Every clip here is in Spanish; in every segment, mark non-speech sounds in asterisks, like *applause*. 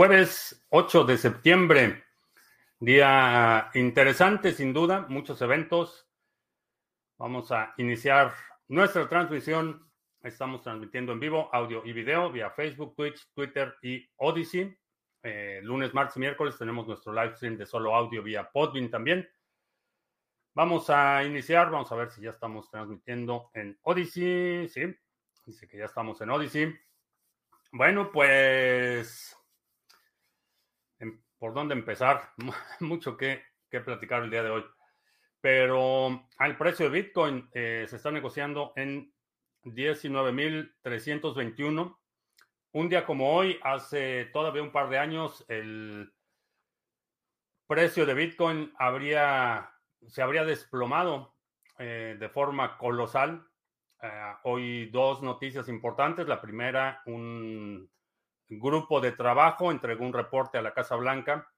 Jueves 8 de septiembre, día interesante sin duda, muchos eventos. Vamos a iniciar nuestra transmisión. Estamos transmitiendo en vivo audio y video vía Facebook, Twitch, Twitter y Odyssey. Eh, lunes, martes y miércoles tenemos nuestro live stream de solo audio vía Podbean también. Vamos a iniciar, vamos a ver si ya estamos transmitiendo en Odyssey. Sí, dice que ya estamos en Odyssey. Bueno, pues por dónde empezar. *laughs* Mucho que, platicar el día de hoy. Pero al precio de Bitcoin eh, se está negociando en 19.321. Un día como hoy, hace todavía un par de años, el precio de Bitcoin habría, se habría desplomado eh, de forma colosal. Eh, hoy dos noticias importantes. La primera, un grupo de trabajo entregó un reporte a la Casa Blanca,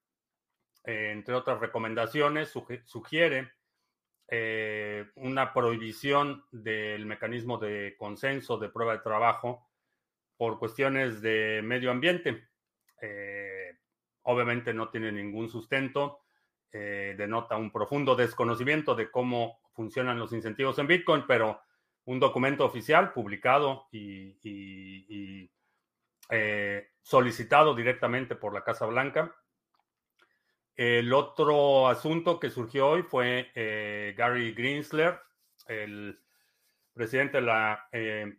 eh, entre otras recomendaciones, sugiere eh, una prohibición del mecanismo de consenso de prueba de trabajo por cuestiones de medio ambiente. Eh, obviamente no tiene ningún sustento, denota un profundo desconocimiento de cómo funcionan los incentivos en Bitcoin, pero un documento oficial publicado y eh, solicitado directamente por la Casa Blanca. El otro asunto que surgió hoy fue eh, Gary Greensler, el presidente de la eh,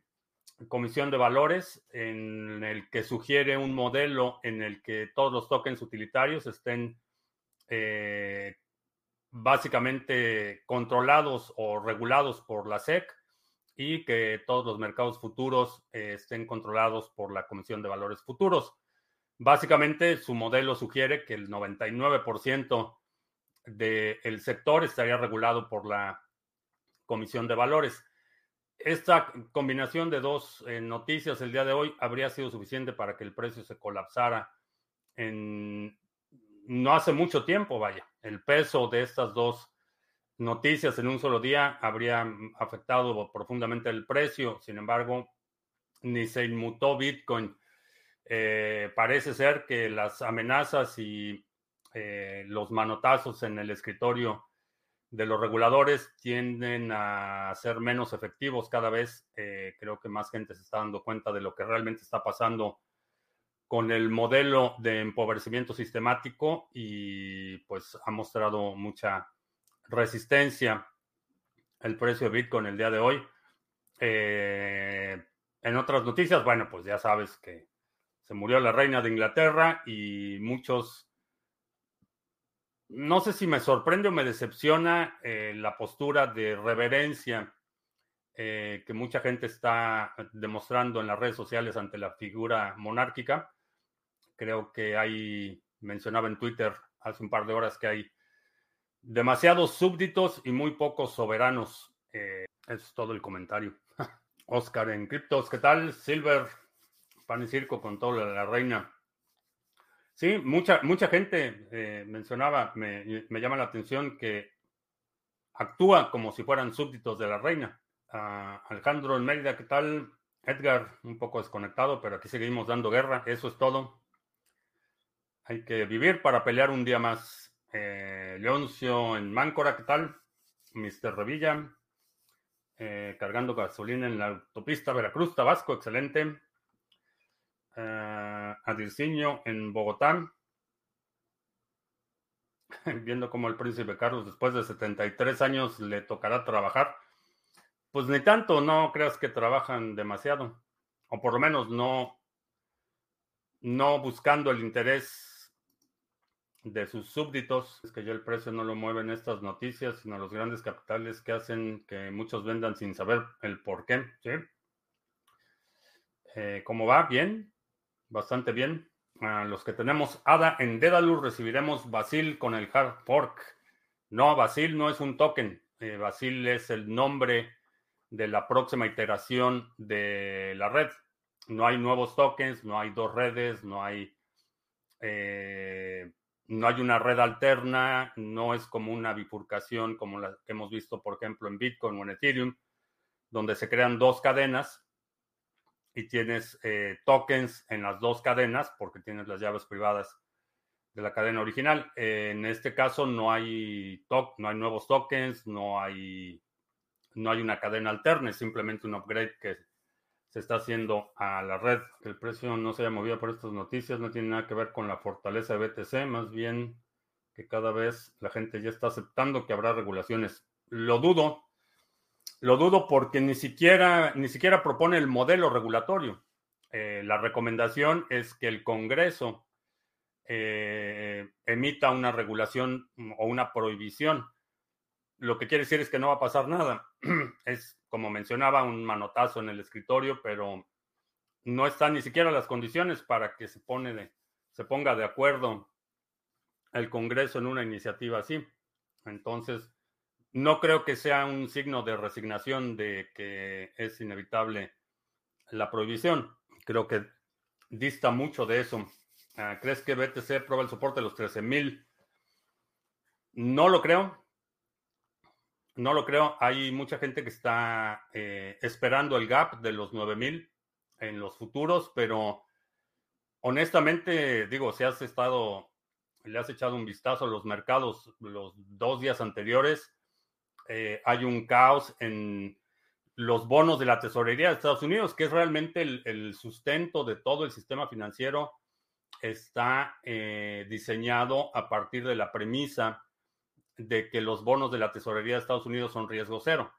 Comisión de Valores, en el que sugiere un modelo en el que todos los tokens utilitarios estén básicamente controlados o regulados por la SEC y que todos los mercados futuros eh, estén controlados por la Comisión de Valores Futuros. Básicamente, su modelo sugiere que el 99% del sector estaría regulado por la Comisión de Valores. Esta combinación de dos eh, noticias el día de hoy habría sido suficiente para que el precio se colapsara en no hace mucho tiempo, vaya. El peso de estas dos noticias en un solo día habría afectado profundamente el precio. Sin embargo, ni se inmutó Bitcoin. Eh, parece ser que las amenazas y eh, los manotazos en el escritorio de los reguladores tienden a ser menos efectivos cada vez. Eh, creo que más gente se está dando cuenta de lo que realmente está pasando con el modelo de empobrecimiento sistemático y pues ha mostrado mucha resistencia el precio de Bitcoin el día de hoy. Eh, en otras noticias, bueno, pues ya sabes que se murió la reina de Inglaterra y muchos, no sé si me sorprende o me decepciona eh, la postura de reverencia eh, que mucha gente está demostrando en las redes sociales ante la figura monárquica. Creo que hay, mencionaba en Twitter hace un par de horas que hay Demasiados súbditos y muy pocos soberanos. Eh, es todo el comentario. *laughs* Oscar en Criptos, ¿qué tal? Silver, pan y circo con toda la, reina. Sí, mucha, mucha gente eh, mencionaba, me, llama la atención que actúa como si fueran súbditos de la reina. Ah, Alejandro en Mérida, ¿qué tal? Edgar, un poco desconectado, pero aquí seguimos dando guerra, eso es todo. Hay que vivir para pelear un día más. Eh, Leoncio en Máncora, ¿qué tal? Mr. Revilla, eh, cargando gasolina en la autopista Veracruz, Tabasco, excelente. Eh, Adirciño en Bogotá, *laughs* viendo cómo el príncipe Carlos después de 73 años le tocará trabajar. Pues ni tanto, no creas que trabajan demasiado, o por lo menos no, no buscando el interés de sus súbditos. Es que ya el precio no lo mueven estas noticias, sino los grandes capitales que hacen que muchos vendan sin saber el por qué. ¿sí? Eh, ¿Cómo va? Bien, bastante bien. A los que tenemos ADA en Dedalus recibiremos Basil con el hard fork. No, Basil no es un token. Eh, Basil es el nombre de la próxima iteración de la red. No hay nuevos tokens, no hay dos redes, no hay eh, no hay una red alterna, no es como una bifurcación como la que hemos visto, por ejemplo, en Bitcoin o en Ethereum, donde se crean dos cadenas y tienes eh, tokens en las dos cadenas porque tienes las llaves privadas de la cadena original. en este caso no hay, no hay nuevos tokens, no hay, no hay una cadena alterna, es simplemente un upgrade que se está haciendo a la red. Que el precio no se haya movido por estas noticias no tiene nada que ver con la fortaleza de BTC, más bien que cada vez la gente ya está aceptando que habrá regulaciones. Lo dudo, lo dudo porque ni siquiera, ni siquiera propone el modelo regulatorio. Eh, la recomendación es que el Congreso eh, emita una regulación o una prohibición. Lo que quiere decir es que no va a pasar nada. *clears throat* Es, como mencionaba, un manotazo en el escritorio, pero no están ni siquiera las condiciones para que se, pone de, se ponga de acuerdo el Congreso en una iniciativa así. Entonces, no creo que sea un signo de resignación de que es inevitable la prohibición. Creo que dista mucho de eso. Ah, ¿Crees que BTC prueba el soporte de los 13.000? No lo creo. No lo creo. Hay mucha gente que está eh, esperando el gap de los 9.000 en los futuros, pero honestamente, digo, si has estado, le has echado un vistazo a los mercados los dos días anteriores, eh, hay un caos en los bonos de la tesorería de Estados Unidos, que es realmente el sustento de todo el sistema financiero está eh, diseñado a partir de la premisa de que los bonos de la tesorería de Estados Unidos son riesgo cero.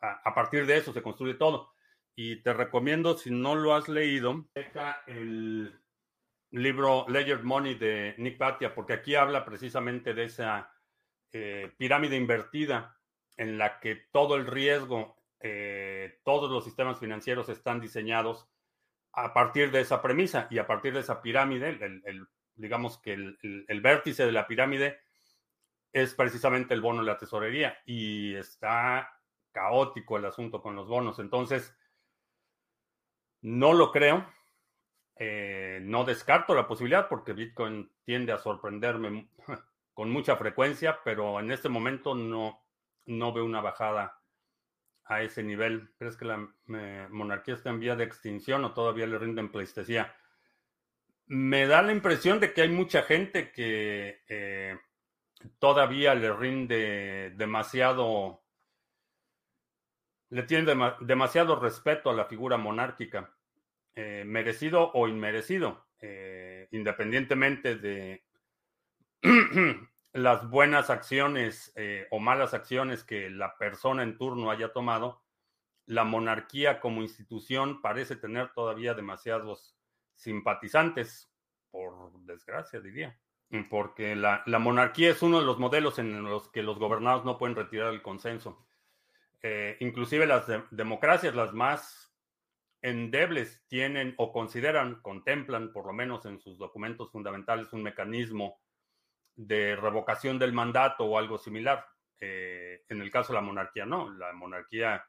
A, partir de eso se construye todo. Y te recomiendo, si no lo has leído, el libro Ledger Money de Nick Batia, porque aquí habla precisamente de esa eh, pirámide invertida en la que todo el riesgo, eh, todos los sistemas financieros están diseñados a partir de esa premisa y a partir de esa pirámide, el, digamos que el, vértice de la pirámide es precisamente el bono de la tesorería y está caótico el asunto con los bonos. Entonces, no lo creo. Eh, no descarto la posibilidad porque Bitcoin tiende a sorprenderme *laughs* con mucha frecuencia, pero en este momento no, no veo una bajada a ese nivel? ¿Crees que la monarquía está en vía de extinción o todavía le rinden pleistesía? Me da la impresión de que hay mucha gente que eh, todavía le rinde demasiado, le tiene demasiado respeto a la figura monárquica, eh, merecido o inmerecido, eh, independientemente de *clears throat* las buenas acciones eh, o malas acciones que la persona en turno haya tomado, la monarquía como institución parece tener todavía demasiados simpatizantes, por desgracia diría, porque la, monarquía es uno de los modelos en los que los gobernados no pueden retirar el consenso. Eh, inclusive las democracias, las más endebles, tienen o consideran, contemplan, por lo menos en sus documentos fundamentales, un mecanismo de revocación del mandato o algo similar. Eh, en el caso de la monarquía, no. La monarquía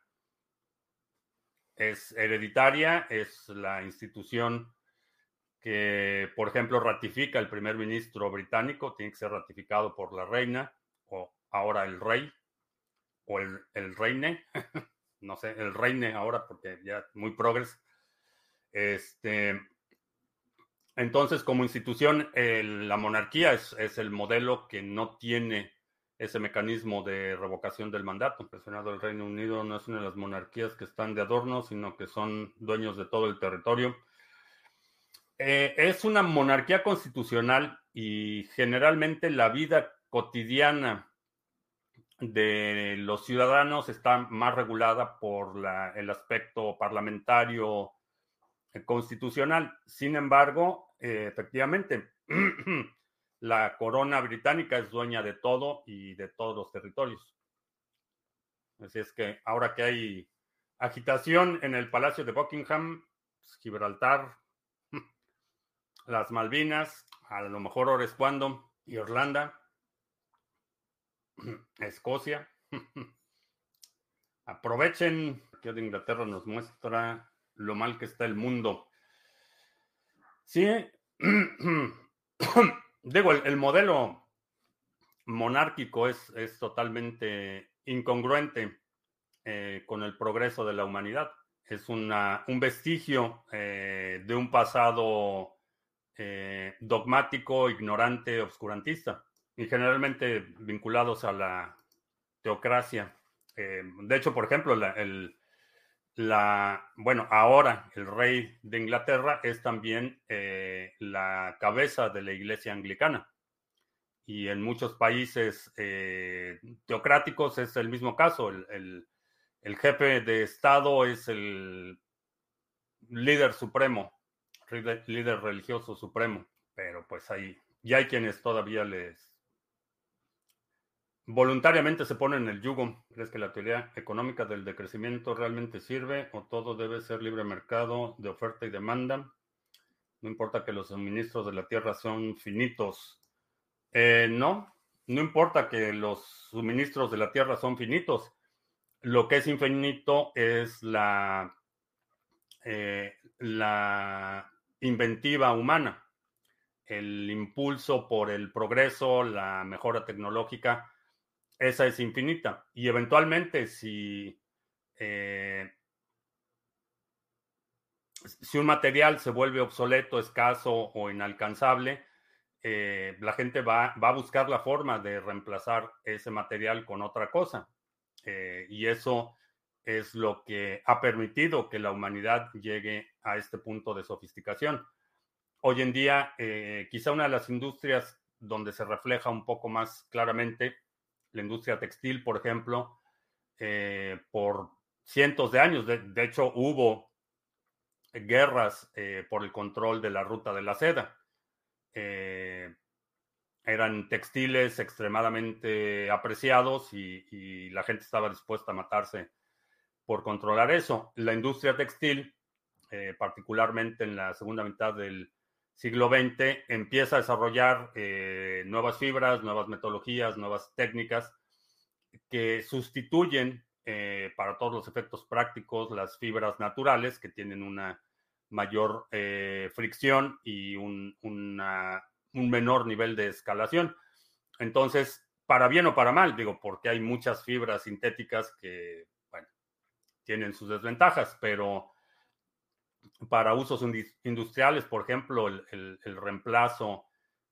es hereditaria, es la institución que, por ejemplo, ratifica el primer ministro británico, tiene que ser ratificado por la reina o ahora el rey o el, el reine, *laughs* no sé, el reine ahora porque ya muy progres. Este, entonces, como institución, la monarquía es, el modelo que no tiene ese mecanismo de revocación del mandato. El Reino Unido no es una de las monarquías que están de adorno, sino que son dueños de todo el territorio. Eh, es una monarquía constitucional y generalmente la vida cotidiana de los ciudadanos está más regulada por el aspecto parlamentario eh, constitucional. Sin embargo, eh, efectivamente, *clears throat* la corona británica es dueña de todo y de todos los territorios. Así es que ahora que hay agitación en el Palacio de Buckingham, pues, Gibraltar, las Malvinas, a lo mejor ahora es cuando, Irlanda, *clears throat* Escocia. *laughs* Aprovechen que de Inglaterra nos muestra lo mal que está el mundo. Sí, *clears throat* digo, el, modelo monárquico es, es totalmente incongruente eh, con el progreso de la humanidad. es una, un vestigio de un pasado dogmático, ignorante, obscurantista, y generalmente vinculados a la teocracia. de hecho, por ejemplo, el, bueno, ahora el rey de Inglaterra es también eh, la cabeza de la iglesia anglicana. Y en muchos países eh, teocráticos es el mismo caso. El, jefe de Estado es el líder supremo, líder religioso supremo. Pero pues ahí ya hay quienes todavía les voluntariamente se pone en el yugo. ¿Crees que la teoría económica del decrecimiento realmente sirve o todo debe ser libre mercado de oferta y demanda? No importa que los suministros de la Tierra son finitos. Eh, no, no importa que los suministros de la Tierra son finitos. Lo que es infinito es la, eh, la inventiva humana, el impulso por el progreso, la mejora tecnológica esa es infinita. Y eventualmente, si, eh, si un material se vuelve obsoleto, escaso o inalcanzable, eh, la gente va, va, a buscar la forma de reemplazar ese material con otra cosa. Eh, y eso es lo que ha permitido que la humanidad llegue a este punto de sofisticación. Hoy en día, quizá una de las industrias donde se refleja un poco más claramente la industria textil, por ejemplo, eh, por cientos de años. De, hecho, hubo guerras eh, por el control de la ruta de la seda. Eh, eran textiles extremadamente apreciados y, la gente estaba dispuesta a matarse por controlar eso. La industria textil, particularmente en la segunda mitad del siglo XX empieza a desarrollar eh, nuevas fibras, nuevas metodologías, nuevas técnicas que sustituyen eh, para todos los efectos prácticos las fibras naturales que tienen una mayor eh, fricción y un, menor nivel de escalación. Entonces, para bien o para mal, digo, porque hay muchas fibras sintéticas que, tienen sus desventajas, pero para usos industriales, por ejemplo, el, reemplazo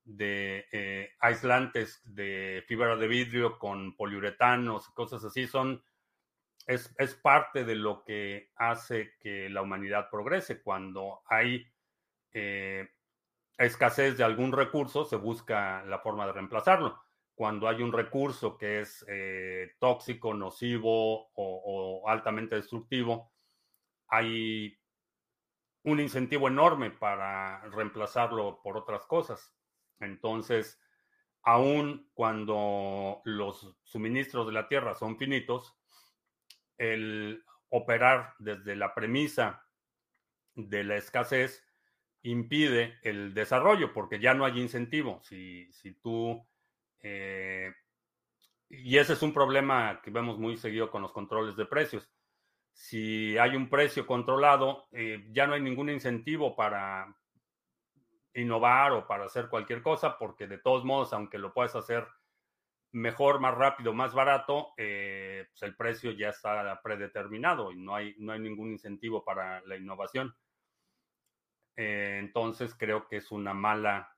de eh, aislantes de fibra de vidrio con poliuretanos cosas así son es, parte de lo que hace que la humanidad progrese. Cuando hay eh, escasez de algún recurso, se busca la forma de reemplazarlo. Cuando hay un recurso que es eh, tóxico, nocivo o altamente destructivo, hay un incentivo enorme para reemplazarlo por otras cosas. Entonces, aun cuando los suministros de la Tierra son finitos, el operar desde la premisa de la escasez impide el desarrollo porque ya no hay incentivo. Si, si tú... Eh, y ese es un problema que vemos muy seguido con los controles de precios si hay un precio controlado, eh, ya no hay ningún incentivo para innovar o para hacer cualquier cosa, porque de todos modos, aunque lo puedas hacer mejor, más rápido, más barato, eh, pues el precio ya está predeterminado y no hay, no hay ningún incentivo para la innovación. Eh, entonces creo que es una mala,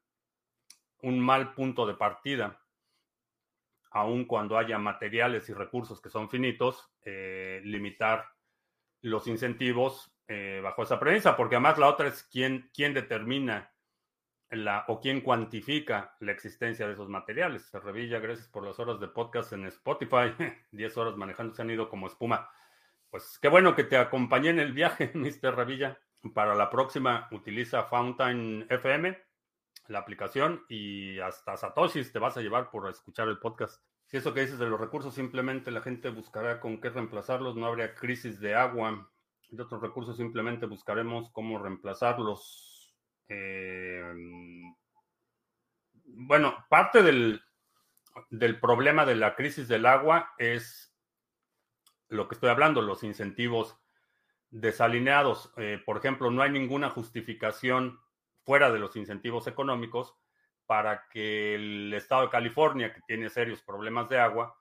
un mal punto de partida, aun cuando haya materiales y recursos que son finitos, limitar los incentivos eh, bajo esa premisa, porque además la otra es quién, quién determina la, o quién cuantifica la existencia de esos materiales. Revilla, gracias por las horas de podcast en Spotify. *laughs* 10 horas manejando se han ido como espuma. Pues qué bueno que te acompañé en el viaje, *laughs* Mr. Revilla. Para la próxima, utiliza Fountain FM, la aplicación, y hasta Satoshi te vas a llevar por escuchar el podcast. Si eso que dices de los recursos, simplemente la gente buscará con qué reemplazarlos, no habría crisis de agua. De otros recursos, simplemente buscaremos cómo reemplazarlos. Eh, bueno, parte del, problema de la crisis del agua es lo que estoy hablando, los incentivos desalineados. Eh, por ejemplo, no hay ninguna justificación fuera de los incentivos económicos para que el estado de California, que tiene serios problemas de agua,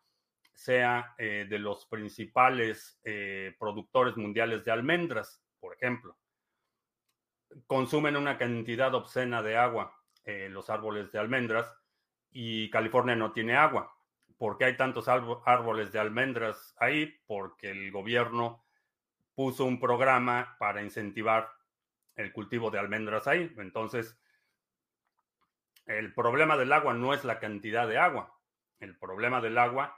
sea eh, de los principales eh, productores mundiales de almendras, por ejemplo. Consumen una cantidad obscena de agua los árboles de almendras y California no tiene agua. ¿Por qué hay tantos árboles de almendras ahí? Porque el gobierno puso un programa para incentivar el cultivo de almendras ahí. Entonces, el problema del agua no es la cantidad de agua. El problema del agua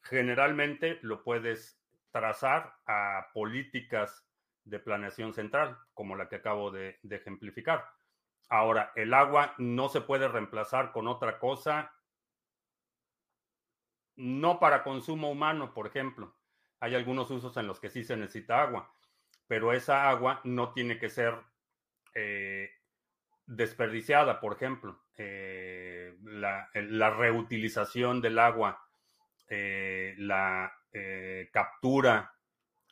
generalmente lo puedes trazar a políticas de planeación central, como la que acabo de, ejemplificar. Ahora, el agua no se puede reemplazar con otra cosa, no para consumo humano, por ejemplo. Hay algunos usos en los que sí se necesita agua, pero esa agua no tiene que ser eh, desperdiciada, por ejemplo. Eh, la, reutilización del agua, eh, la eh, captura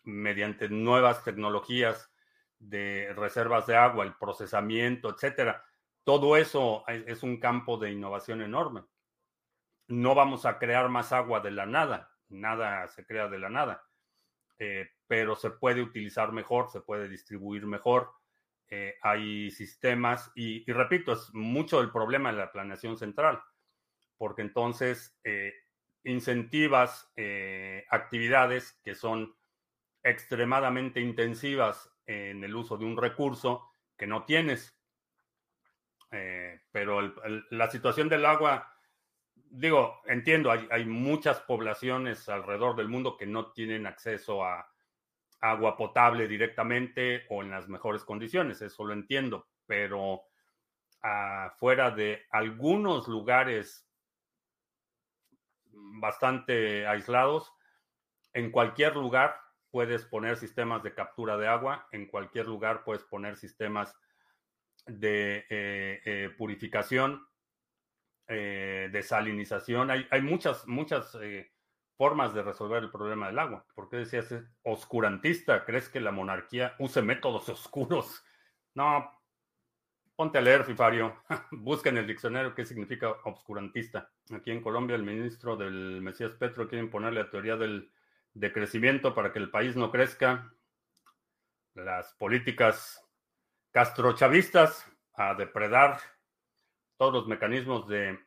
mediante nuevas tecnologías de reservas de agua, el procesamiento, etcétera. Todo eso es un campo de innovación enorme. No vamos a crear más agua de la nada, nada se crea de la nada, pero se puede utilizar mejor, se puede distribuir mejor eh, hay sistemas y, repito, es mucho el problema de la planeación central, porque entonces eh, incentivas eh, actividades que son extremadamente intensivas en el uso de un recurso que no tienes. pero la situación del agua, digo, entiendo, hay muchas poblaciones alrededor del mundo que no tienen acceso a, agua potable directamente o en las mejores condiciones, eso lo entiendo, pero afuera de algunos lugares bastante aislados, en cualquier lugar puedes poner sistemas de captura de agua, en cualquier lugar puedes poner sistemas de eh, eh, purificación, eh, de salinización. Hay, hay muchas, muchas formas de resolver el problema del agua. ¿Por qué decías oscurantista? ¿Crees que la monarquía use métodos *laughs* oscuros? No, ponte a leer, Fifario. *laughs* Busca en el diccionario qué significa obscurantista. Aquí en Colombia, el ministro del Mesías Petro quiere imponer la teoría del decrecimiento para que el país no crezca. Las políticas castrochavistas a depredar todos los mecanismos de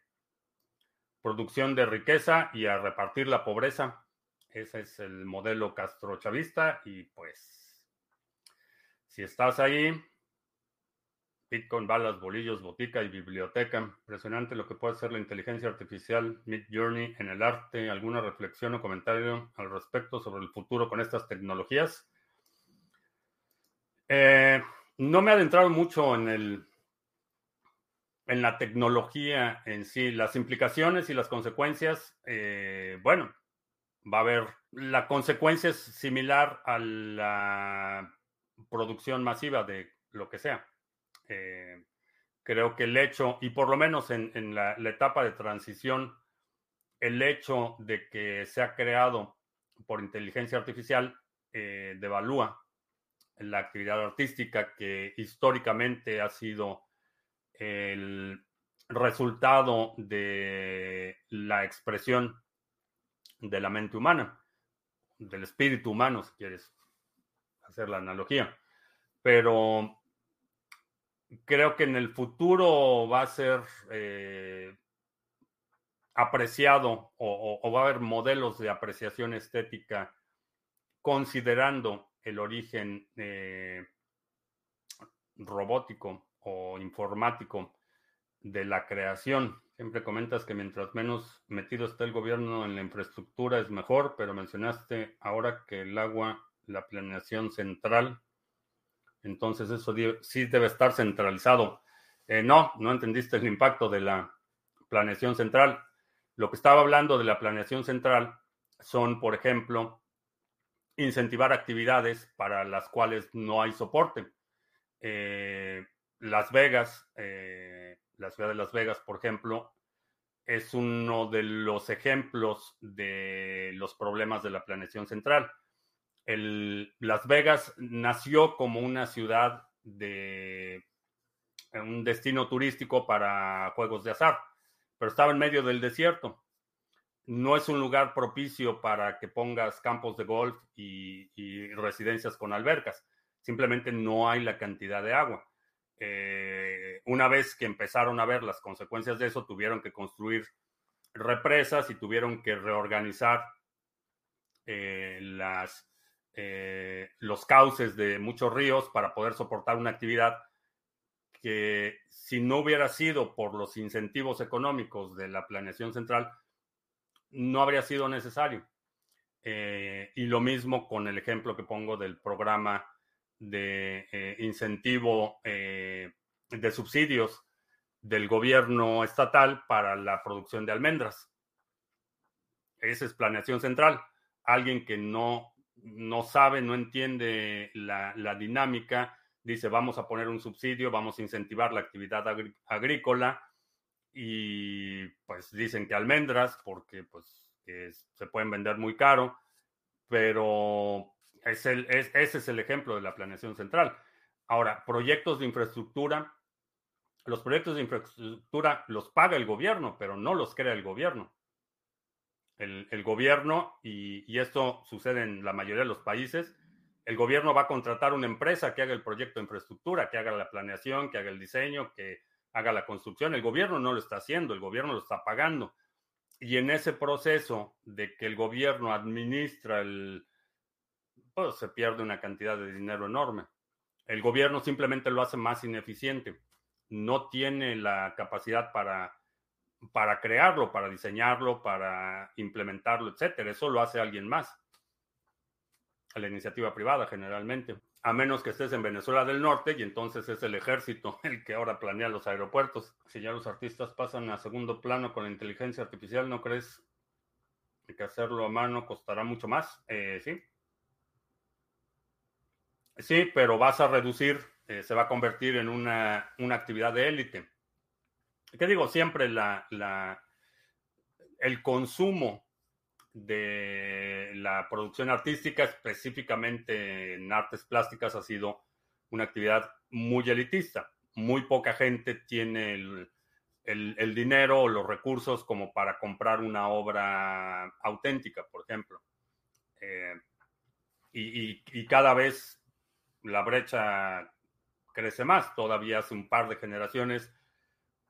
producción de riqueza y a repartir la pobreza. Ese es el modelo castrochavista y pues si estás ahí, Bitcoin, balas, bolillos, botica y biblioteca. Impresionante lo que puede hacer la inteligencia artificial Mid Journey en el arte. ¿Alguna reflexión o comentario al respecto sobre el futuro con estas tecnologías? Eh, no me he adentrado mucho en el en la tecnología en sí, las implicaciones y las consecuencias, eh, bueno, va a haber, la consecuencia es similar a la producción masiva de lo que sea. Eh, creo que el hecho, y por lo menos en, la, etapa de transición, el hecho de que se ha creado por inteligencia artificial eh, devalúa la actividad artística que históricamente ha sido el resultado de la expresión de la mente humana, del espíritu humano, si quieres hacer la analogía. Pero creo que en el futuro va a ser eh, apreciado o, va a haber modelos de apreciación estética considerando el origen eh, robótico o informático de la creación. Siempre comentas que mientras menos metido está el gobierno en la infraestructura es mejor, pero mencionaste ahora que el agua, la planeación central, entonces eso sí debe estar centralizado. Eh, no, no entendiste el impacto de la planeación central. Lo que estaba hablando de la planeación central son, por ejemplo, incentivar actividades para las cuales no hay soporte. Eh, las Vegas, eh, la ciudad de Las Vegas, por ejemplo, es uno de los ejemplos de los problemas de la planeación central. Las Vegas nació como una ciudad de un destino turístico para juegos de azar, pero estaba en medio del desierto. no es un lugar propicio para que pongas campos de golf y, residencias con albercas. Simplemente no hay la cantidad de agua. Eh, una vez que empezaron a ver las consecuencias de eso, tuvieron que construir represas y tuvieron que reorganizar eh, eh, los cauces de muchos ríos para poder soportar una actividad que si no hubiera sido por los incentivos económicos de la planeación central, no habría sido necesario. Y lo mismo con el ejemplo que pongo del programa de eh, incentivo eh, de subsidios del gobierno estatal para la producción de almendras. Esa es planeación central. Alguien que no, no sabe, no entiende la, la, dinámica, dice vamos a poner un subsidio, vamos a incentivar la actividad agrícola y pues dicen que almendras porque pues se pueden vender muy caro, pero es el, ese es el ejemplo de la planeación central. Ahora, proyectos de infraestructura, los proyectos de infraestructura los paga el gobierno, pero no los crea el gobierno. El, el gobierno, y, y, esto sucede en la mayoría de los países, el gobierno va a contratar una empresa que haga el proyecto de infraestructura, que haga la planeación, que haga el diseño, que haga la construcción. El gobierno no lo está haciendo, el gobierno lo está pagando. Y en ese proceso de que el gobierno administra el, se pierde una cantidad de dinero enorme. El gobierno simplemente lo hace más ineficiente. No tiene la capacidad para, para crearlo, para diseñarlo, para implementarlo, etcétera. Eso lo hace alguien más. La iniciativa privada, generalmente a menos que estés en Venezuela del Norte y entonces es el ejército *laughs* el que ahora planea los aeropuertos. Si ya los artistas pasan a segundo plano con la inteligencia artificial, ¿no crees que hacerlo a mano costará mucho más? Eh, sí. Sí, pero vas a reducir, eh, se va a convertir en una, actividad de élite. ¿Qué digo? Siempre la, la, el consumo de la producción artística, específicamente en artes plásticas, ha sido una actividad muy elitista. Muy poca gente tiene el, dinero o los recursos como para comprar una obra auténtica, por ejemplo. Eh, y, cada vez la brecha crece más. Todavía hace un par de generaciones,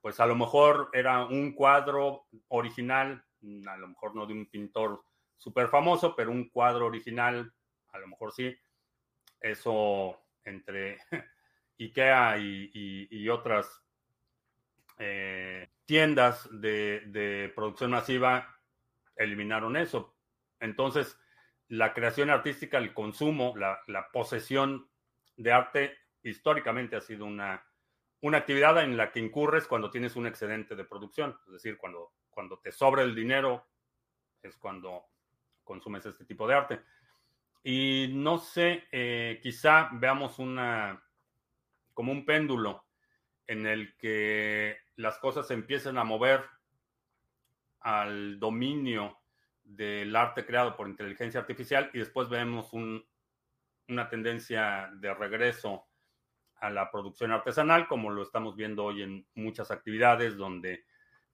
pues a lo mejor era un cuadro original Mm, a lo mejor no de un pintor súper famoso, pero un cuadro original, a lo mejor sí. Eso entre *laughs* IKEA y, otras eh, tiendas de, producción masiva eliminaron eso. Entonces, la creación artística, el consumo, la, posesión de arte, históricamente ha sido una, una actividad en la que incurres cuando tienes un excedente de producción, es decir, cuando cuando te sobra el dinero es cuando consumes este tipo de arte. Y no sé, eh, quizá veamos una, como un péndulo en el que las cosas se empiecen a mover al dominio del arte creado por inteligencia artificial y después vemos una tendencia de regreso a la producción artesanal, como lo estamos viendo hoy en muchas actividades donde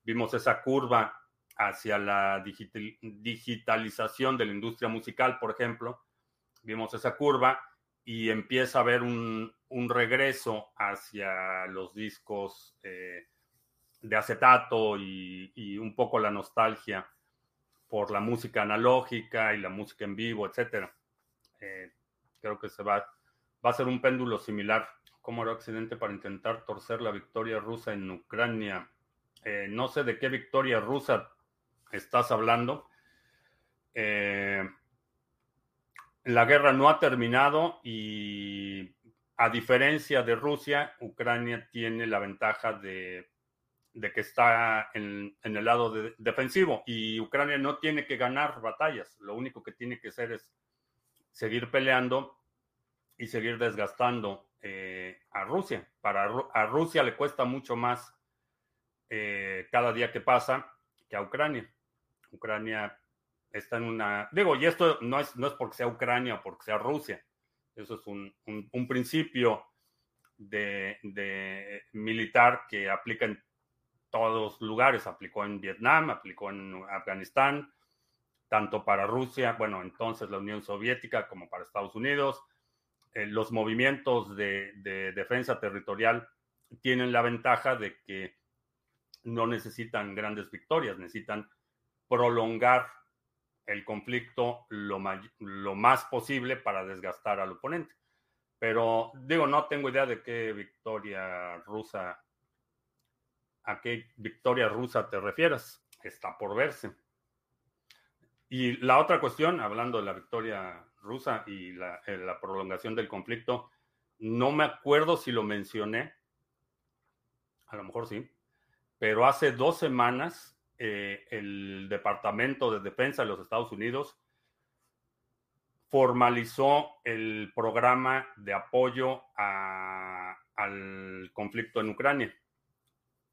Vimos esa curva hacia la digitalización de la industria musical, por ejemplo. Vimos esa curva y empieza a haber un, regreso hacia los discos eh, de acetato y, un poco la nostalgia por la música analógica y la música en vivo, etc. Eh, creo que se va, va a ser un péndulo similar. como era Occidente para intentar torcer la victoria rusa en Ucrania? Eh, no sé de qué victoria rusa estás hablando. Eh, la guerra no ha terminado y a diferencia de Rusia, Ucrania tiene la ventaja de, que está en, el lado defensivo y Ucrania no tiene que ganar batallas. Lo único que tiene que hacer es seguir peleando y seguir desgastando eh, a Rusia. Para a Rusia le cuesta mucho más eh, cada día que pasa que a Ucrania. Ucrania está en una... Digo, y esto no es, no es porque sea Ucrania o porque sea Rusia. Eso es un, un, principio de, de, militar que aplica en todos lugares. Aplicó en Vietnam, aplicó en Afganistán, tanto para Rusia, bueno, entonces la Unión Soviética, como para Estados Unidos. Eh, los movimientos de, de, defensa territorial tienen la ventaja de que no necesitan grandes victorias, necesitan prolongar el conflicto lo, lo más posible para desgastar al oponente. Pero digo, no tengo idea de qué victoria rusa, a qué victoria rusa te refieras. Está por verse. Y la otra cuestión, hablando de la victoria rusa y la, eh, la prolongación del conflicto, no me acuerdo si lo mencioné, a lo mejor sí, pero hace dos semanas eh, el Departamento de Defensa de los Estados Unidos formalizó el programa de apoyo al conflicto en Ucrania.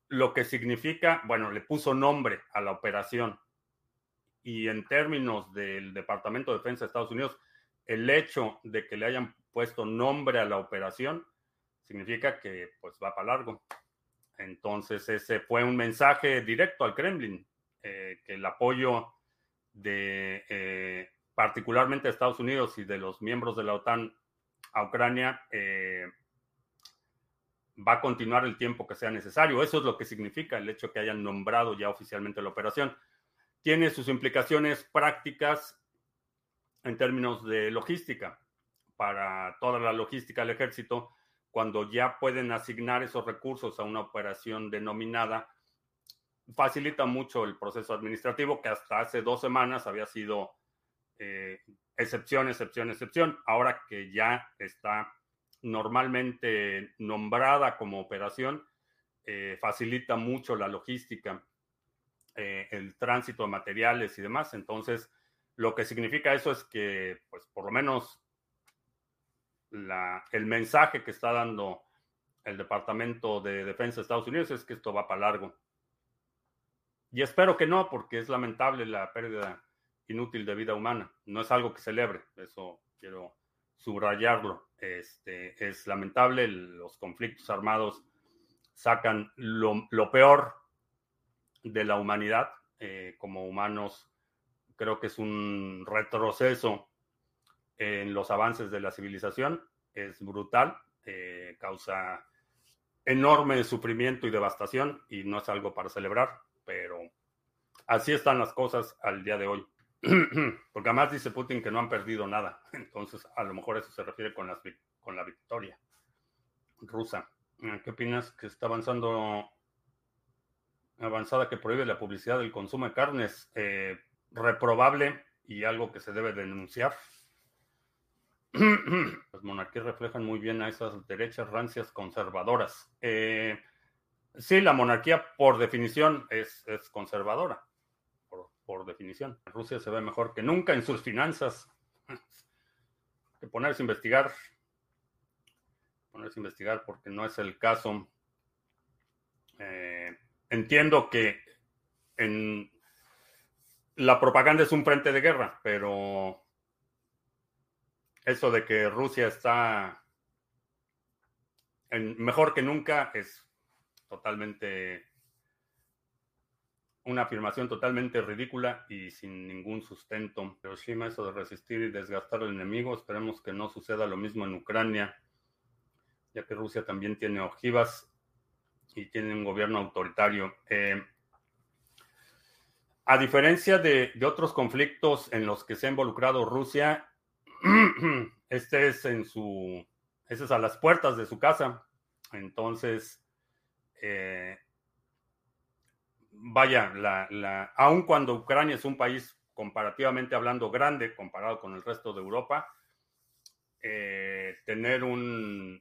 Lo que significa, bueno, le puso nombre a la operación. Y en términos del Departamento de Defensa de Estados Unidos, el hecho de que le hayan puesto nombre a la operación significa que pues va para largo. Entonces ese fue un mensaje directo al Kremlin, eh, que el apoyo de eh, particularmente de Estados Unidos y de los miembros de la OTAN a Ucrania, eh, va a continuar el tiempo que sea necesario. Eso es lo que significa el hecho que hayan nombrado ya oficialmente la operación. Tiene sus implicaciones prácticas en términos de logística. Para toda la logística del ejército, cuando ya pueden asignar esos recursos a una operación denominada, facilita mucho el proceso administrativo que hasta hace dos semanas había sido eh, excepción, excepción, excepción. Ahora que ya está normalmente nombrada como operación, eh, facilita mucho la logística, eh, el tránsito de materiales y demás. Entonces, lo que significa eso es que, pues, por lo menos el mensaje que está dando el Departamento de Defensa de Estados Unidos es que esto va para largo. Y espero que no, porque es lamentable la pérdida inútil de vida humana. No es algo que celebre, eso quiero subrayarlo. Este, es lamentable, los conflictos armados sacan lo, peor de la humanidad. Eh, como humanos, creo que es un retroceso en los avances de la civilización. Es brutal, eh, causa enorme sufrimiento y devastación y no es algo para celebrar, pero así están las cosas al día de hoy. *clears throat* Porque además dice Putin que no han perdido nada. *laughs* Entonces, a lo mejor eso se refiere con, las, con la victoria rusa. ¿Qué opinas que está avanzando avanzada que prohíbe la publicidad del consumo de carnes? Eh, reprobable y algo que se debe denunciar. *clears throat* Las monarquías reflejan muy bien a esas derechas rancias conservadoras. Eh, sí, la monarquía por definición es, es conservadora por definición. Rusia se ve mejor que nunca en sus finanzas. que ponerse a investigar. Ponerse a investigar porque no es el caso. Eh, entiendo que en la propaganda es un frente de guerra, pero eso de que Rusia está en mejor que nunca es totalmente una afirmación totalmente ridícula y sin ningún sustento. Hiroshima, eso de resistir y desgastar al enemigo, esperemos que no suceda lo mismo en Ucrania, ya que Rusia también tiene ojivas y tiene un gobierno autoritario. Eh, a diferencia de, otros conflictos en los que se ha involucrado Rusia, *clears throat* este es en su, este es a las puertas de su casa. Entonces, eh, vaya, la, aun cuando Ucrania es un país comparativamente hablando grande comparado con el resto de Europa, eh, tener un,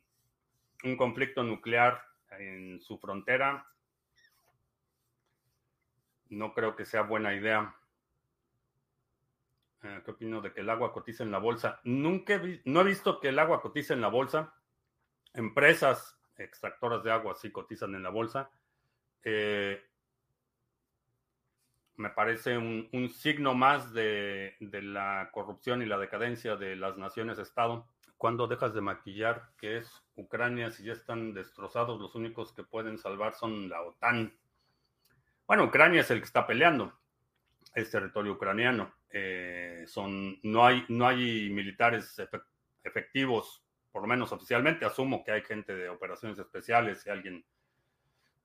un conflicto nuclear en su frontera no creo que sea buena idea. Eh, ¿Qué opino de que el agua cotiza en la bolsa? Nunca he no he visto que el agua cotice en la bolsa. Empresas extractoras de agua sí cotizan en la bolsa. Eh, me parece un, signo más de, la corrupción y la decadencia de las naciones-estado. Cuando dejas de maquillar que es Ucrania, si ya están destrozados, los únicos que pueden salvar son la OTAN. Bueno, Ucrania es el que está peleando, es territorio ucraniano. Eh, son, no, hay, no hay militares efectivos, por lo menos oficialmente. Asumo que hay gente de operaciones especiales y alguien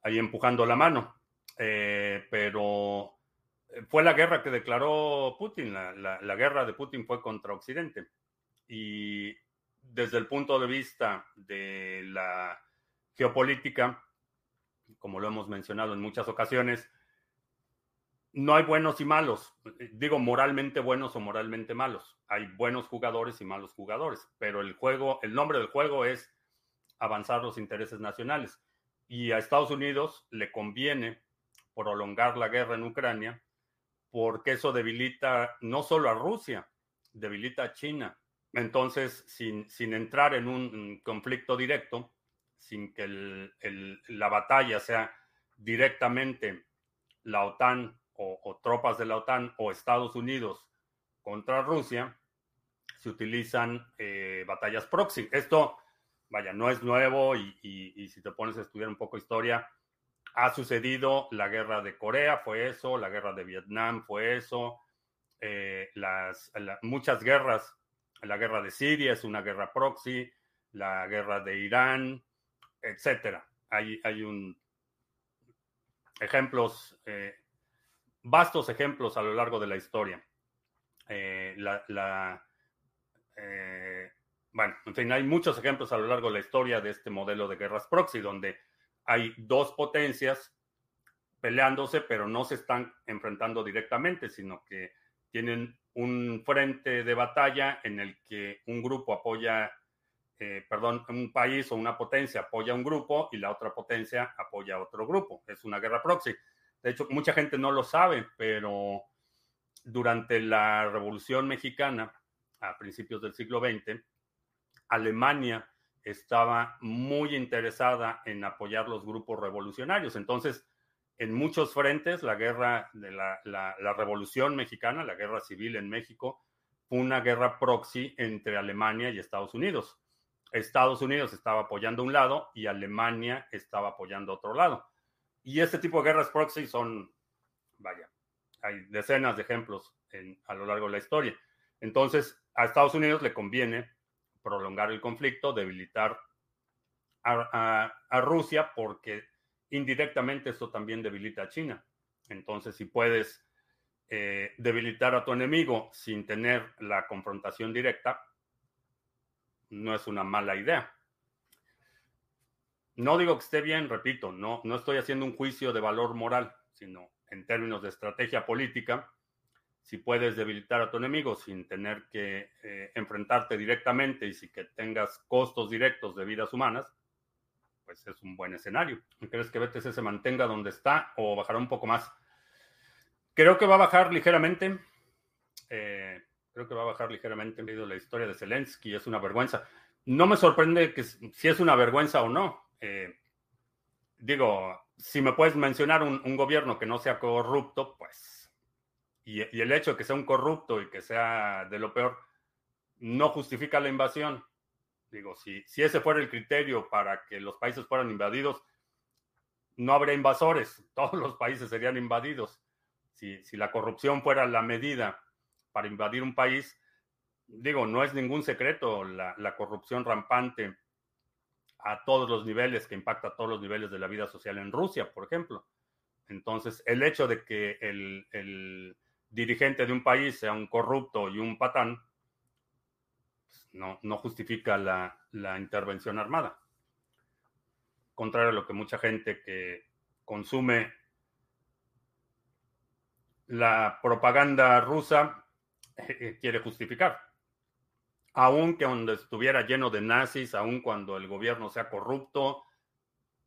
ahí empujando la mano. Eh, pero fue la guerra que declaró Putin. La, la, guerra de Putin fue contra Occidente. Y desde el punto de vista de la geopolítica, como lo hemos mencionado en muchas ocasiones, no hay buenos y malos. Digo moralmente buenos o moralmente malos. Hay buenos jugadores y malos jugadores, pero el juego, el nombre del juego es avanzar los intereses nacionales. Y a Estados Unidos le conviene prolongar la guerra en Ucrania porque eso debilita no solo a Rusia, debilita a China. Entonces, sin, entrar en un conflicto directo, sin que la batalla sea directamente la OTAN o, tropas de la OTAN o Estados Unidos contra Rusia, se utilizan eh, batallas proxy. Esto, vaya, no es nuevo y, si te pones a estudiar un poco historia, ha sucedido la guerra de Corea, fue eso, la guerra de Vietnam fue eso, eh, las, muchas guerras, la guerra de Siria es una guerra proxy, la guerra de Irán, etcétera. Hay, hay un ejemplos, eh, vastos ejemplos a lo largo de la historia. Eh, la, eh, bueno, en fin, hay muchos ejemplos a lo largo de la historia de este modelo de guerras proxy, donde hay dos potencias peleándose, pero no se están enfrentando directamente, sino que tienen un frente de batalla en el que un grupo apoya eh, perdón, un país o una potencia apoya a un grupo y la otra potencia apoya a otro grupo. Es una guerra proxy. De hecho, mucha gente no lo sabe, pero durante la Revolución Mexicana, a principios del siglo XX, Alemania estaba muy interesada en apoyar los grupos revolucionarios. Entonces, en muchos frentes, la guerra de la, la Revolución Mexicana, la guerra civil en México, fue una guerra proxy entre Alemania y Estados Unidos. Estados Unidos estaba apoyando un lado y Alemania estaba apoyando otro lado. Y este tipo de guerras proxy son, vaya, hay decenas de ejemplos a lo largo de la historia. Entonces, a Estados Unidos le conviene prolongar el conflicto, debilitar a, Rusia, porque indirectamente esto también debilita a China. Entonces, si puedes eh, debilitar a tu enemigo sin tener la confrontación directa, no es una mala idea. No digo que esté bien, repito, no, no estoy haciendo un juicio de valor moral, sino en términos de estrategia política, si puedes debilitar a tu enemigo sin tener que eh, enfrentarte directamente y si que tengas costos directos de vidas humanas, pues es un buen escenario. ¿Crees que BTC se mantenga donde está o bajará un poco más? Creo que va a bajar ligeramente. Eh, Creo que va a bajar ligeramente en la historia de Zelensky. Es una vergüenza. No me sorprende que si es una vergüenza o no. Eh, digo, si me puedes mencionar un, gobierno que no sea corrupto, pues, y, el hecho de que sea un corrupto y que sea de lo peor, no justifica la invasión. Digo, si, si ese fuera el criterio para que los países fueran invadidos, no habría invasores, *laughs* todos los países serían invadidos. Si, si la corrupción fuera la medida para invadir un país, digo, no es ningún secreto la, corrupción rampante a todos los niveles, que impacta a todos los niveles de la vida social en Rusia, por ejemplo. Entonces, el hecho de que el, dirigente de un país sea un corrupto y un patán, pues, no, justifica la, intervención armada. Contrario a lo que mucha gente que consume la propaganda rusa eh, quiere justificar. Aun que donde estuviera lleno de nazis, aun cuando el gobierno sea corrupto,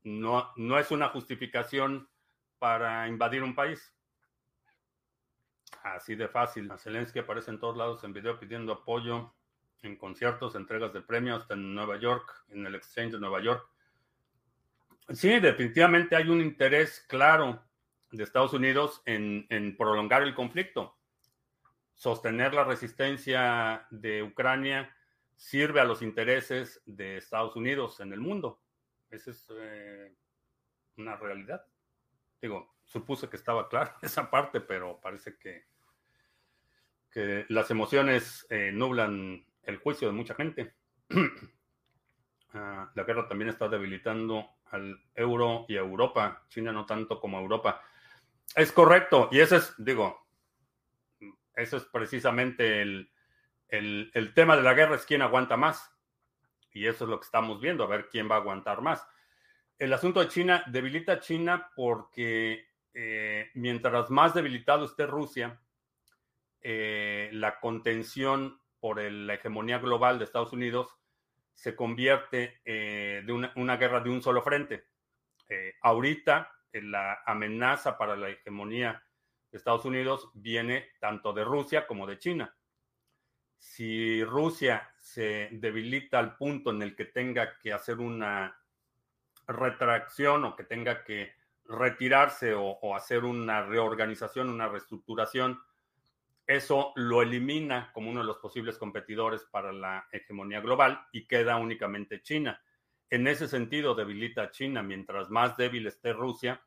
no, no es una justificación para invadir un país. Así de fácil. Zelensky aparece en todos lados en video pidiendo apoyo en conciertos, entregas de premios, en Nueva York, en el Exchange de Nueva York. Sí, definitivamente hay un interés claro de Estados Unidos en, en prolongar el conflicto sostener la resistencia de Ucrania sirve a los intereses de Estados Unidos en el mundo. Esa es eh, una realidad. Digo, supuse que estaba claro *laughs* esa parte, pero parece que, que las emociones eh, nublan el juicio de mucha gente. *clears throat* Ah, la guerra también está debilitando al euro y a Europa, China no tanto como Europa. Es correcto, y ese es, digo, eso es precisamente el, el, tema de la guerra, es quién aguanta más. Y eso es lo que estamos viendo, a ver quién va a aguantar más. El asunto de China debilita a China porque eh, mientras más debilitado esté Rusia, eh, la contención por la hegemonía global de Estados Unidos se convierte eh, de una, guerra de un solo frente. ahorita la amenaza para la hegemonía de Estados Unidos viene tanto de Rusia como de China. Si Rusia se debilita al punto en el que tenga que hacer una retracción o que tenga que retirarse o, hacer una reorganización, una reestructuración, eso lo elimina como uno de los posibles competidores para la hegemonía global y queda únicamente China. En ese sentido, debilita a China. Mientras más débil esté Rusia,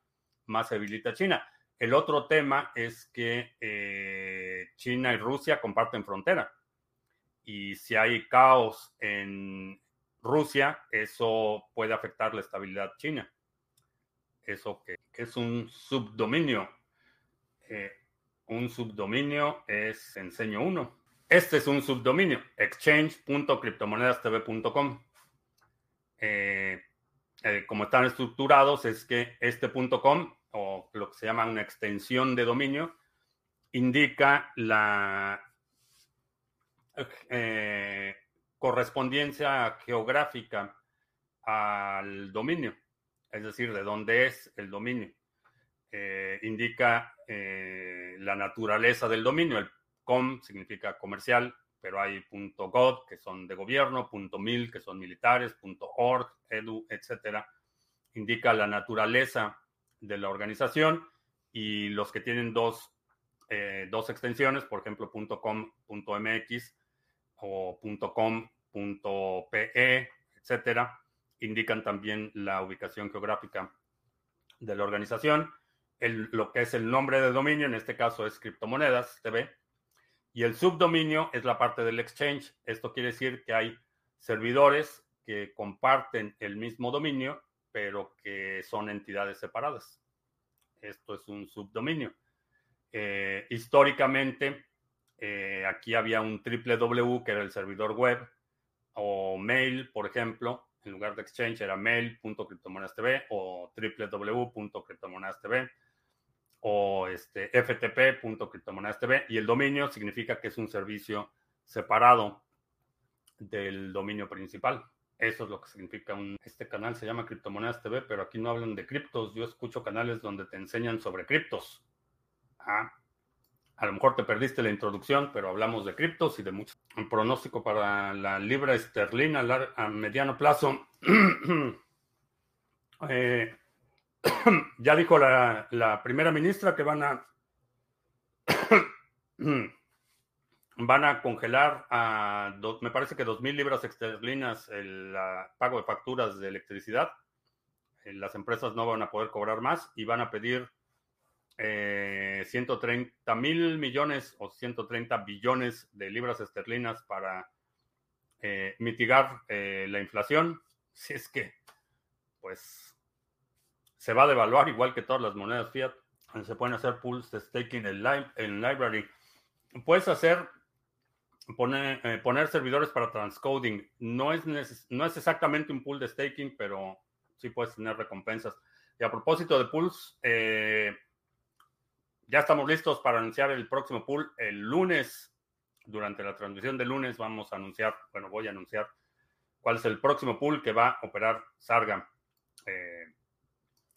más debilita a China. El otro tema es que eh, China y Rusia comparten frontera. Y si hay caos en Rusia, eso puede afectar la estabilidad china. Eso que, es un subdominio. Eh, un subdominio es enseño uno. Este es un subdominio, exchange.cryptomonedastv.com. Eh, eh, como están estructurados, es que este .com, o lo que se llama una extensión de dominio, indica la eh, correspondencia geográfica al dominio, es decir, de dónde es el dominio. Eh, indica eh, la naturaleza del dominio. El com significa comercial, pero hay .gov que son de gobierno, .mil que son militares, .org, edu, etcétera. Indica la naturaleza de la organización y los que tienen dos, dos extensiones, por ejemplo, .com.mx o .com.pe, etcétera, indican también la ubicación geográfica de la organización. Lo que es el nombre de dominio, en este caso es criptomonedas TV, y el subdominio es la parte del exchange. Esto quiere decir que hay servidores que comparten el mismo dominio, pero que son entidades separadas. Esto es un subdominio. Eh, históricamente, eh, aquí había un www que era el servidor web o mail, por ejemplo. En lugar de exchange era mail.cryptomonedastv o www.cryptomonedastv o este, ftp.cryptomonedastv y el dominio significa que es un servicio separado del dominio principal. Eso es lo que significa un... Este canal se llama Criptomonedas TV, pero aquí no hablan de criptos. Yo escucho canales donde te enseñan sobre criptos. Ah, a lo mejor te perdiste la introducción, pero hablamos de criptos y de mucho. Pronóstico para la libra esterlina a mediano plazo. *clears throat* Eh, *coughs* ya dijo la, primera ministra que van a *coughs* van a congelar a, me parece que dos mil libras esterlinas el pago de facturas de electricidad. Eh, las empresas no van a poder cobrar más y van a pedir 130 eh, mil millones o 130 billones de libras esterlinas para eh, mitigar eh, la inflación. Si es que, pues, se va a devaluar igual que todas las monedas fiat. Se pueden hacer pools de staking en, en library. Puedes hacer, poner, poner servidores para transcoding. No es, no es exactamente un pool de staking, pero sí puedes tener recompensas. Y a propósito de pools, eh, ya estamos listos para anunciar el próximo pool el lunes. Durante la transmisión del lunes vamos a anunciar, bueno, voy a anunciar cuál es el próximo pool que va a operar Sarga. Eh,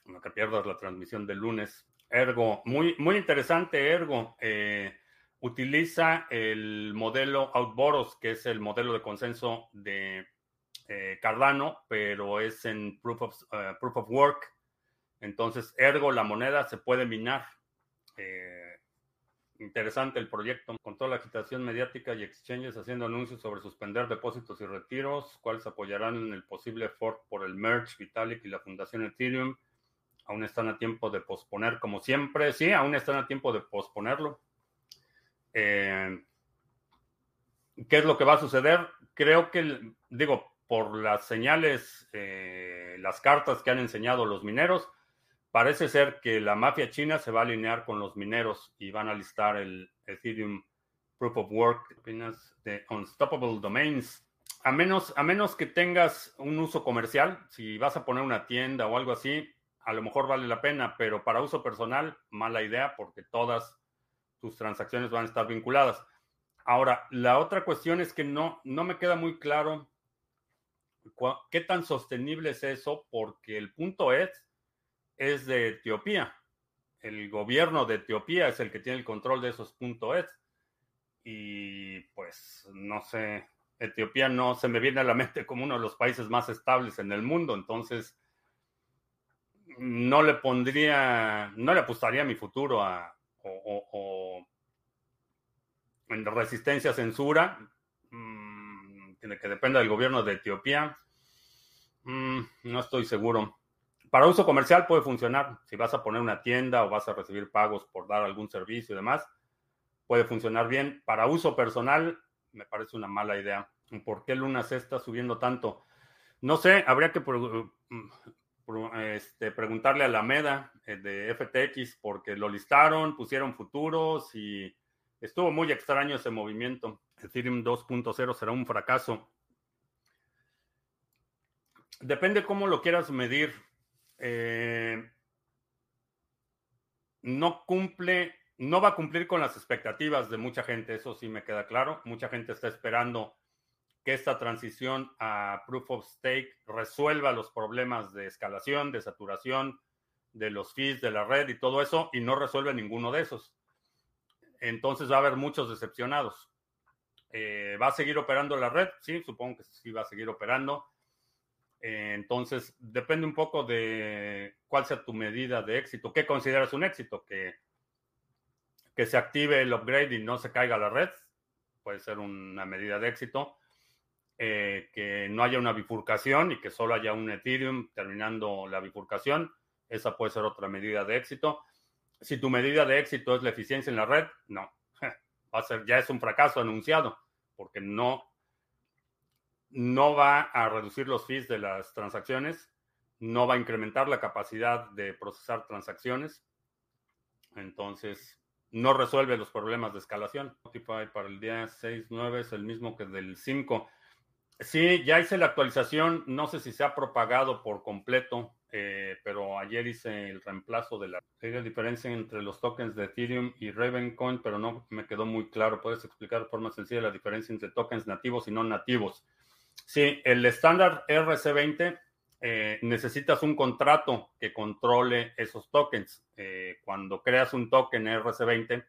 no que pierdas la transmisión del lunes. Ergo, muy, muy interesante, Ergo. Eh, utiliza el modelo Outboros, que es el modelo de consenso de eh, Cardano, pero es en proof of, proof of work. Entonces, Ergo, la moneda se puede minar interesante el proyecto, con toda la agitación mediática y exchanges haciendo anuncios sobre suspender depósitos y retiros, cuáles apoyarán en el posible fork por el merge Vitalik y la Fundación Ethereum. Aún están a tiempo de posponer, como siempre. Sí, aún están a tiempo de posponerlo. Eh, ¿Qué es lo que va a suceder? Creo que, digo, por las señales, eh, las cartas que han enseñado los mineros, parece ser que la mafia china se va a alinear con los mineros y van a listar el Ethereum Proof of Work de Unstoppable Domains. A menos, a menos que tengas un uso comercial, si vas a poner una tienda o algo así, a lo mejor vale la pena, pero para uso personal, mala idea porque todas tus transacciones van a estar vinculadas. Ahora, la otra cuestión es que no, no me queda muy claro qué tan sostenible es eso, porque el punto es, es de Etiopía. El gobierno de Etiopía es el que tiene el control de esos puntos ETH. Y pues no sé, Etiopía no se me viene a la mente como uno de los países más estables en el mundo, entonces no le pondría, no le apostaría mi futuro a o, en resistencia a censura, mm, que dependa del gobierno de Etiopía, mm, no estoy seguro. Para uso comercial puede funcionar. Si vas a poner una tienda o vas a recibir pagos por dar algún servicio y demás, puede funcionar bien. Para uso personal, me parece una mala idea. ¿Por qué Luna se está subiendo tanto? No sé, habría que este, preguntarle a la MEDA eh, de FTX porque lo listaron, pusieron futuros y estuvo muy extraño ese movimiento. Ethereum 2.0 será un fracaso. Depende cómo lo quieras medir. Eh, no cumple, no va a cumplir con las expectativas de mucha gente, eso sí me queda claro. Mucha gente está esperando que esta transición a Proof of Stake resuelva los problemas de escalación, de saturación, de los fees de la red y todo eso, y no resuelve ninguno de esos. Entonces va a haber muchos decepcionados. Eh, ¿Va a seguir operando la red? Sí, supongo que sí va a seguir operando. Eh, entonces, depende un poco de cuál sea tu medida de éxito. ¿Qué consideras un éxito? Que, que se active el upgrade y no se caiga la red. Puede ser una medida de éxito eh, que no haya una bifurcación y que solo haya un Ethereum terminando la bifurcación. Esa puede ser otra medida de éxito. Si tu medida de éxito es la eficiencia en la red, no. *laughs* Va a ser, ya es un fracaso anunciado, porque no, no va a reducir los fees de las transacciones, no va a incrementar la capacidad de procesar transacciones. Entonces, no resuelve los problemas de escalación. Para el día 6.9 es el mismo que del 5. Sí, ya hice la actualización. No sé si se ha propagado por completo, eh, pero ayer hice el reemplazo de la. La diferencia entre los tokens de Ethereum y Ravencoin, pero no me quedó muy claro. ¿Puedes explicar de forma sencilla la diferencia entre tokens nativos y no nativos? Sí, el estándar RC20 eh, necesitas un contrato que controle esos tokens. Eh, cuando creas un token RC20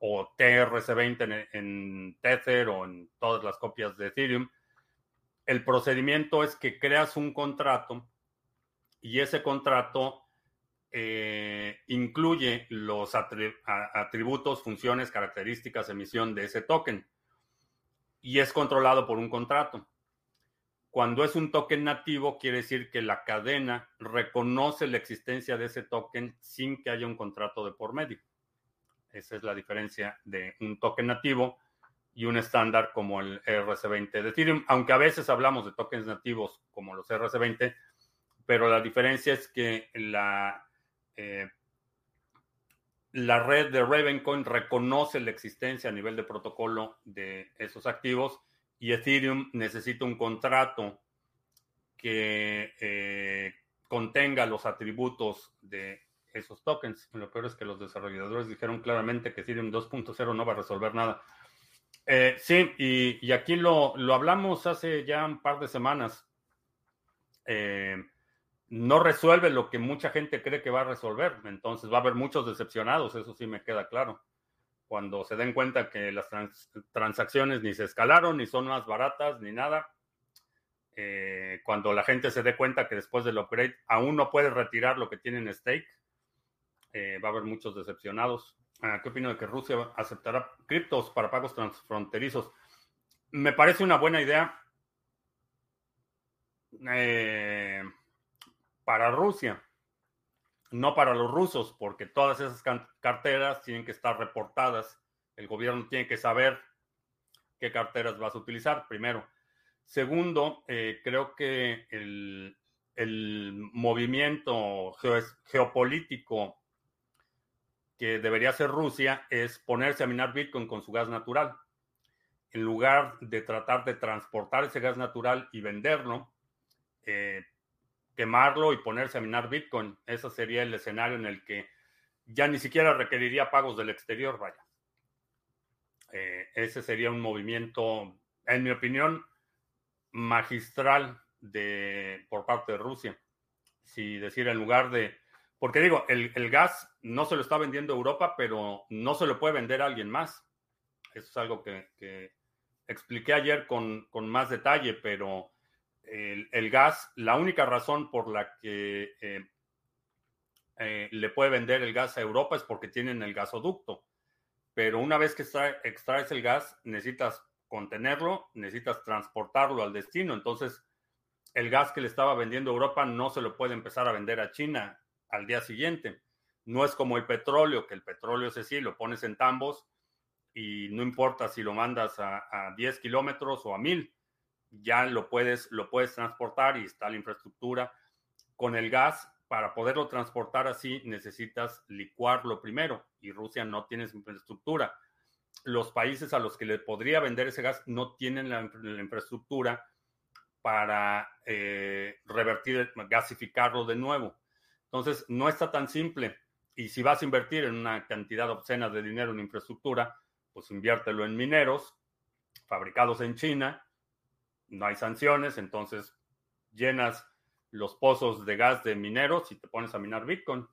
o TRC20 en Tether o en todas las copias de Ethereum, el procedimiento es que creas un contrato y ese contrato eh, incluye los atributos, funciones, características, emisión de ese token y es controlado por un contrato. Cuando es un token nativo, quiere decir que la cadena reconoce la existencia de ese token sin que haya un contrato de por medio. Esa es la diferencia de un token nativo y un estándar como el RC20 de Ethereum, aunque a veces hablamos de tokens nativos como los RC20, pero la diferencia es que la, eh, la red de Ravencoin reconoce la existencia a nivel de protocolo de esos activos y Ethereum necesita un contrato que eh, contenga los atributos de esos tokens. Lo peor es que los desarrolladores dijeron claramente que Ethereum 2.0 no va a resolver nada. Eh, sí, y, aquí lo, hablamos hace ya un par de semanas. Eh, no resuelve lo que mucha gente cree que va a resolver. Entonces va a haber muchos decepcionados, eso sí me queda claro. Cuando se den cuenta que las transacciones ni se escalaron, ni son más baratas, ni nada. Eh, cuando la gente se dé cuenta que después del upgrade aún no puede retirar lo que tiene en stake, va a haber muchos decepcionados. ¿Qué opino de que Rusia aceptará criptos para pagos transfronterizos? Me parece una buena idea eh, para Rusia. no para los rusos, porque todas esas carteras tienen que estar reportadas. El gobierno tiene que saber qué carteras vas a utilizar, primero. Segundo, eh, creo que el, movimiento geopolítico que debería hacer Rusia es ponerse a minar Bitcoin con su gas natural. En lugar de tratar de transportar ese gas natural y venderlo, eh, quemarlo y ponerse a minar Bitcoin. Ese sería el escenario en el que ya ni siquiera requeriría pagos del exterior, vaya. Eh, ese sería un movimiento, en mi opinión, magistral de, por parte de Rusia. Si decir, en lugar de... Porque digo, el, gas no se lo está vendiendo Europa, pero no se lo puede vender a alguien más. Eso es algo que, expliqué ayer con, con más detalle, pero el, gas, la única razón por la que eh, eh, le puede vender el gas a Europa es porque tienen el gasoducto. Pero una vez que extraes el gas, necesitas contenerlo, necesitas transportarlo al destino. Entonces, el gas que le estaba vendiendo Europa no se lo puede empezar a vender a China al día siguiente. No es como el petróleo, que el petróleo es así, lo pones en tambos y no importa si lo mandas a, a 10 kilómetros o a 1000 ya lo puedes, lo puedes transportar y está la infraestructura. Con el gas, para poderlo transportar así, necesitas licuarlo primero y Rusia no tiene infraestructura. Los países a los que le podría vender ese gas no tienen la, infraestructura para eh, revertir, gasificarlo de nuevo. Entonces, no está tan simple. Y si vas a invertir en una cantidad obscena de dinero en infraestructura, pues inviértelo en mineros fabricados en China no hay sanciones, entonces llenas los pozos de gas de mineros y te pones a minar Bitcoin.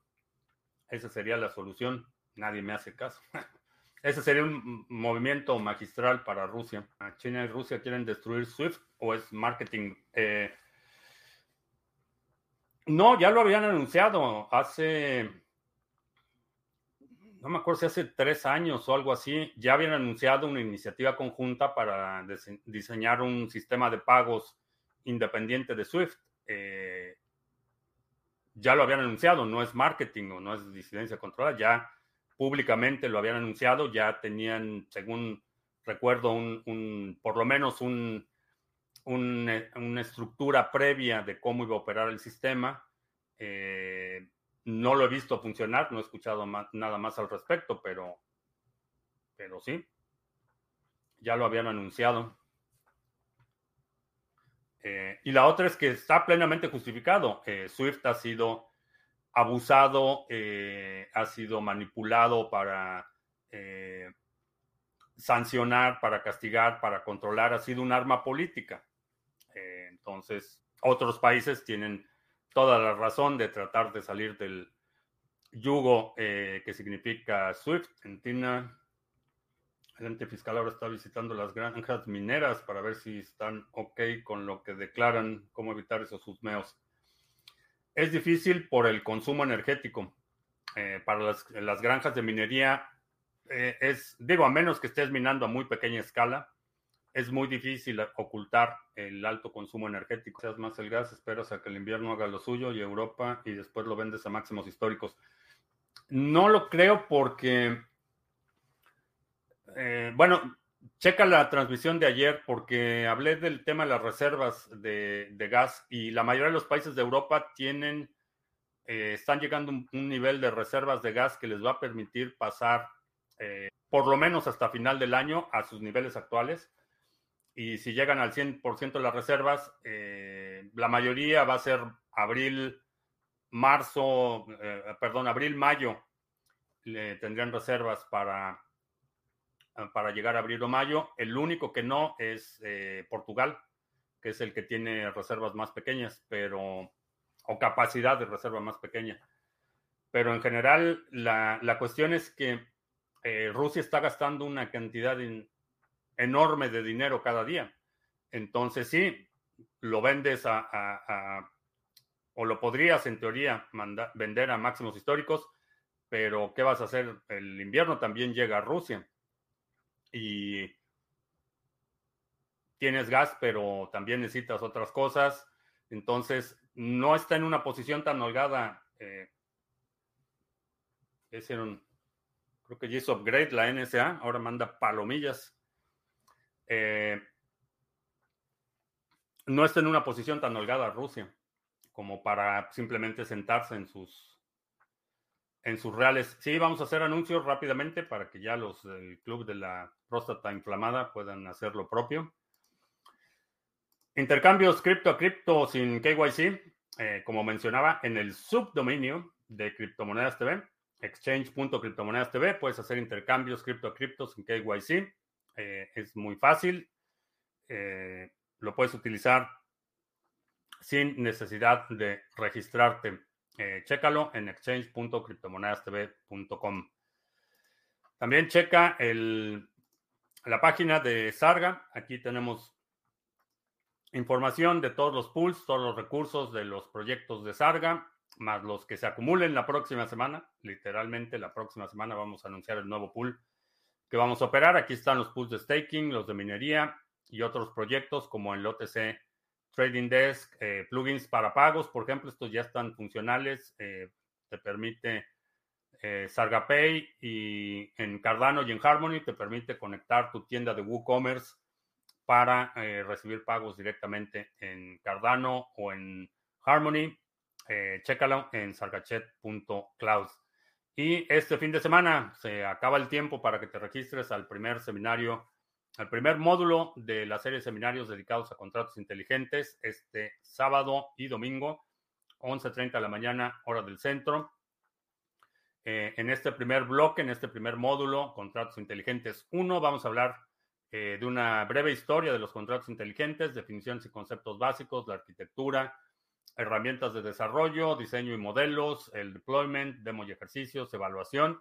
Esa sería la solución. Nadie me hace caso. *laughs* Ese sería un movimiento magistral para Rusia. China y Rusia quieren destruir SWIFT o es marketing. Eh, no, ya lo habían anunciado hace no me acuerdo si hace tres años o algo así, ya habían anunciado una iniciativa conjunta para diseñar un sistema de pagos independiente de SWIFT. Eh, ya lo habían anunciado, no es marketing o no es disidencia controlada, ya públicamente lo habían anunciado, ya tenían, según recuerdo, un, por lo menos un, una estructura previa de cómo iba a operar el sistema. Eh, no lo he visto funcionar, no he escuchado nada más al respecto, pero, pero sí, ya lo habían anunciado. Eh, y la otra es que está plenamente justificado. Eh, Swift ha sido abusado, eh, ha sido manipulado para sancionar, para castigar, para controlar, ha sido un arma política. Entonces, otros países tienen toda la razón de tratar de salir del yugo eh, que significa SWIFT. Argentina, el ente fiscal ahora está visitando las granjas mineras para ver si están ok con lo que declaran, cómo evitar esos susmeos. Es difícil por el consumo energético. Eh, para las, granjas de minería, eh, es, digo, a menos que estés minando a muy pequeña escala, es muy difícil ocultar el alto consumo energético. Seas más el gas, esperas a que el invierno haga lo suyo y Europa y después lo vendes a máximos históricos. No lo creo porque, eh, bueno, checa la transmisión de ayer porque hablé del tema de las reservas de, gas y la mayoría de los países de Europa tienen, eh, están llegando a un, nivel de reservas de gas que les va a permitir pasar eh, por lo menos hasta final del año a sus niveles actuales y si llegan al 100% de las reservas, eh, la mayoría va a ser abril, marzo, eh, perdón, abril, mayo, tendrían reservas para, para llegar a abril o mayo. El único que no es eh, Portugal, que es el que tiene reservas más pequeñas, pero, o capacidad de reserva más pequeña. Pero en general, la, la cuestión es que Rusia está gastando una cantidad de enorme de dinero cada día. Entonces sí, lo vendes a, o lo podrías en teoría vender a máximos históricos, pero ¿qué vas a hacer? El invierno también llega a Rusia y tienes gas, pero también necesitas otras cosas. Entonces, no está en una posición tan holgada eh, Hicieron, creo que ya upgrade la NSA, ahora manda palomillas. Eh, no está en una posición tan holgada Rusia como para simplemente sentarse en sus en sus reales. Sí, vamos a hacer anuncios rápidamente para que ya los del club de la próstata inflamada puedan hacer lo propio. Intercambios cripto a cripto sin KYC, eh, como mencionaba, en el subdominio de Criptomonedas TV, exchange.criptomonedas TV, puedes hacer intercambios cripto a cripto sin KYC. Eh, es muy fácil. Eh, lo puedes utilizar sin necesidad de registrarte. Eh, chécalo en exchange.criptomonedastv.com. También checa el, la página de Sarga. Aquí tenemos información de todos los pools, todos los recursos de los proyectos de Sarga, más los que se acumulen la próxima semana. Literalmente la próxima semana vamos a anunciar el nuevo pool que vamos a operar. Aquí están los pools de staking, los de minería y otros proyectos como el OTC Trading Desk, eh, plugins para pagos, por ejemplo, estos ya están funcionales. Eh, te permite eh, SargaPay y en Cardano y en Harmony te permite conectar tu tienda de WooCommerce para recibir pagos directamente en Cardano o en Harmony. chécalo en sargachet.cloud. Y este fin de semana se acaba el tiempo para que te registres al primer seminario el primer módulo de la serie de seminarios dedicados a contratos inteligentes este sábado y domingo, 11.30 de la mañana, hora del centro. Eh, en este primer bloque, en este primer módulo, Contratos Inteligentes 1, vamos a hablar eh, de una breve historia de los contratos inteligentes, definiciones y conceptos básicos, la arquitectura, herramientas de desarrollo, diseño y modelos, el deployment, demo y ejercicios, evaluación